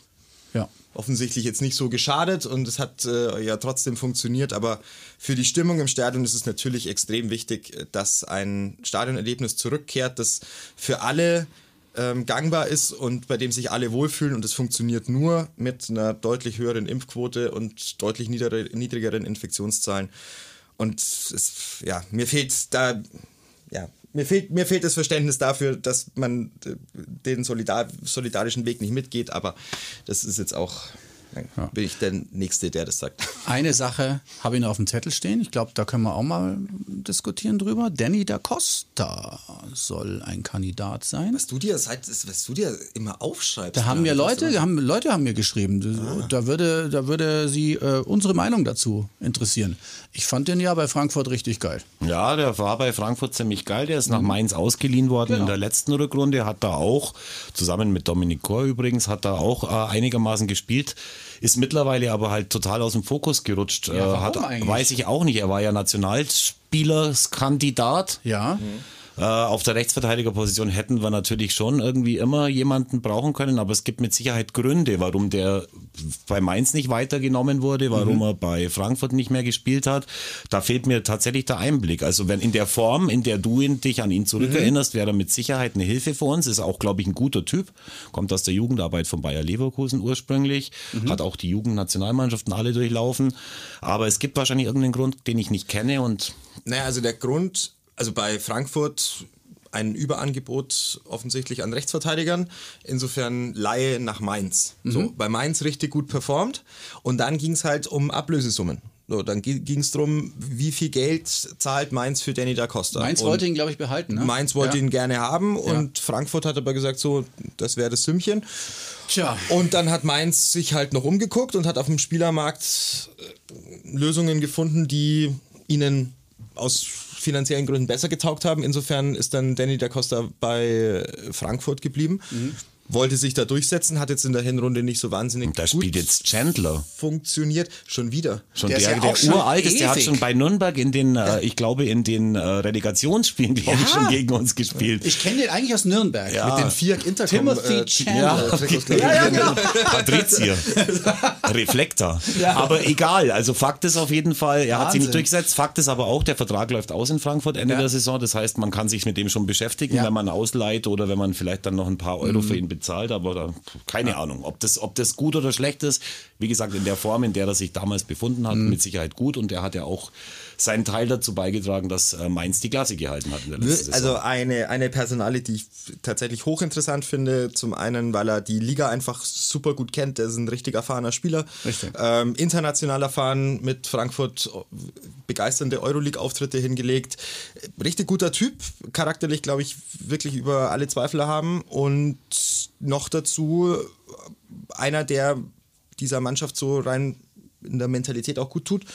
ja.
offensichtlich jetzt nicht so geschadet und es hat äh, ja trotzdem funktioniert. Aber für die Stimmung im Stadion ist es natürlich extrem wichtig, äh, dass ein Stadionerlebnis zurückkehrt, das für alle ähm, gangbar ist und bei dem sich alle wohlfühlen. Und das funktioniert nur mit einer deutlich höheren Impfquote und deutlich niedrigeren Infektionszahlen. Und es, ja, mir fehlt da, ja, mir fehlt, mir fehlt das Verständnis dafür, dass man äh, den solidar, solidarischen Weg nicht mitgeht, aber das ist jetzt auch, dann bin ich der Nächste, der das sagt.
Eine Sache habe ich noch auf dem Zettel stehen. Ich glaube, da können wir auch mal diskutieren drüber. Danny da Costa soll ein Kandidat sein.
Was du dir seit, was du dir immer aufschreibst.
Da haben mir
Leute.
Leute, haben, Leute haben mir geschrieben. Da- Da würde, da würde sie äh, unsere Meinung dazu interessieren. Ich fand den ja bei Frankfurt richtig geil.
Ja, der war bei Frankfurt ziemlich geil. Der ist nach Mainz ausgeliehen worden in der letzten Rückrunde. Hat da auch, zusammen mit Dominik Kor übrigens, hat da auch äh, einigermaßen gespielt. Ist mittlerweile aber halt total aus dem Fokus gerutscht. Äh,
warum
hat,
eigentlich?
weiß ich auch nicht. Er war ja Nationalspielerskandidat.
Ja.
Äh, auf der Rechtsverteidigerposition hätten wir natürlich schon irgendwie immer jemanden brauchen können, aber es gibt mit Sicherheit Gründe, warum der bei Mainz nicht weitergenommen wurde, warum er bei Frankfurt nicht mehr gespielt hat. Da fehlt mir tatsächlich der Einblick. Also wenn in der Form, in der du ihn, dich an ihn zurückerinnerst, wäre er mit Sicherheit eine Hilfe für uns. Ist auch, glaube ich, ein guter Typ. Kommt aus der Jugendarbeit von Bayer Leverkusen ursprünglich. Hat auch die Jugendnationalmannschaften alle durchlaufen. Aber es gibt wahrscheinlich irgendeinen Grund, den ich nicht kenne und
Naja, also der Grund, also bei Frankfurt ein Überangebot offensichtlich an Rechtsverteidigern. Insofern Laie nach Mainz. So, bei Mainz richtig gut performt. Und dann ging es halt um Ablösesummen. So, dann ging es darum, wie viel Geld zahlt Mainz für Danny da Costa.
Mainz
Und
wollte ihn, glaube ich, behalten. Ne?
Mainz wollte
ja.
ihn gerne haben und Frankfurt hat aber gesagt, so, das wäre das Sümmchen.
Tja.
Und dann hat Mainz sich halt noch umgeguckt und hat auf dem Spielermarkt äh, Lösungen gefunden, die ihnen aus finanziellen Gründen besser getaugt haben. Insofern ist dann Danny da Costa bei Frankfurt geblieben. Wollte sich da durchsetzen, hat jetzt in der Hinrunde nicht so wahnsinnig
da
gut
spielt jetzt Chandler.
funktioniert. Schon wieder.
Schon
Der
der,
ist
der,
ja auch schon
uralt ist, der hat
ewig.
schon bei Nürnberg in den, äh, ich glaube, in den äh, Relegationsspielen, glaube ich,
Ja.
schon gegen uns gespielt.
Ich kenne den eigentlich aus Nürnberg.
Ja.
Mit den Fiat Intercom.
Timothy
äh,
Chandler.
Ja,
äh, ich.
Ja, ja, genau.
Patrizier. Reflektor. Aber egal, also Fakt ist auf jeden Fall, er hat sich
Wahnsinn.
nicht durchgesetzt. Fakt ist aber auch, der Vertrag läuft aus in Frankfurt Ende
Ja.
der Saison. Das heißt, man kann sich mit dem schon beschäftigen,
Ja.
wenn man ausleiht oder wenn man vielleicht dann noch ein paar Euro für ihn bezahlt, aber da, keine Ahnung, ob das, ob das gut oder schlecht ist. Wie gesagt, in der Form, in der er sich damals befunden hat,
Mhm.
mit Sicherheit gut und er hat ja auch seinen Teil dazu beigetragen, dass äh, Mainz die Klasse gehalten hat in der letzten Saison.
Also eine, eine Personale, die ich tatsächlich hochinteressant finde. Zum einen, weil er die Liga einfach super gut kennt. Er ist ein richtig erfahrener Spieler.
Richtig.
Ähm, international erfahren, mit Frankfurt begeisternde Euroleague-Auftritte hingelegt. Richtig guter Typ. Charakterlich, glaube ich, wirklich über alle Zweifel haben. Und noch dazu einer, der dieser Mannschaft so rein in der Mentalität auch gut tut.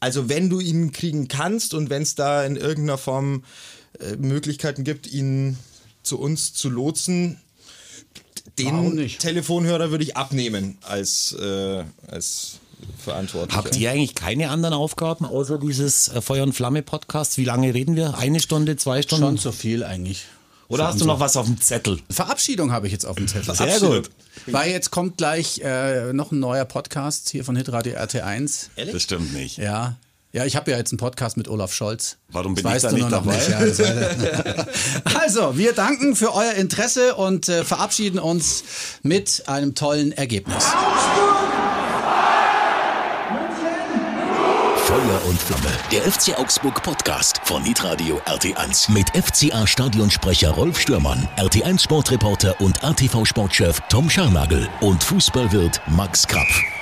Also wenn du ihn kriegen kannst und wenn es da in irgendeiner Form äh, Möglichkeiten gibt, ihn zu uns zu lotsen, den? Telefonhörer würde ich abnehmen als, äh, als Verantwortlicher.
Habt ihr eigentlich keine anderen Aufgaben außer dieses äh, Feuer und Flamme Podcast? Wie lange reden wir? Eine Stunde, zwei Stunden?
Schon so viel eigentlich.
Oder hast du noch was auf dem Zettel?
Verabschiedung habe ich jetzt auf dem Zettel.
Sehr gut.
Weil jetzt kommt gleich äh, noch ein neuer Podcast hier von Hitradio RT1.
Das stimmt nicht.
Ja. Ja, ich habe ja jetzt einen Podcast mit Olaf Scholz.
Warum bin
das
ich
weißt
da
du
nicht
nur noch
dabei?
Nicht. Ja, also, wir danken für euer Interesse und äh, verabschieden uns mit einem tollen Ergebnis.
Feuer und Flamme. Der FC Augsburg Podcast von Hitradio RT1 mit FCA Stadionsprecher Rolf Stürmann, RT1 Sportreporter und ATV Sportchef Tom Scharnagel und Fußballwirt Max Krapf.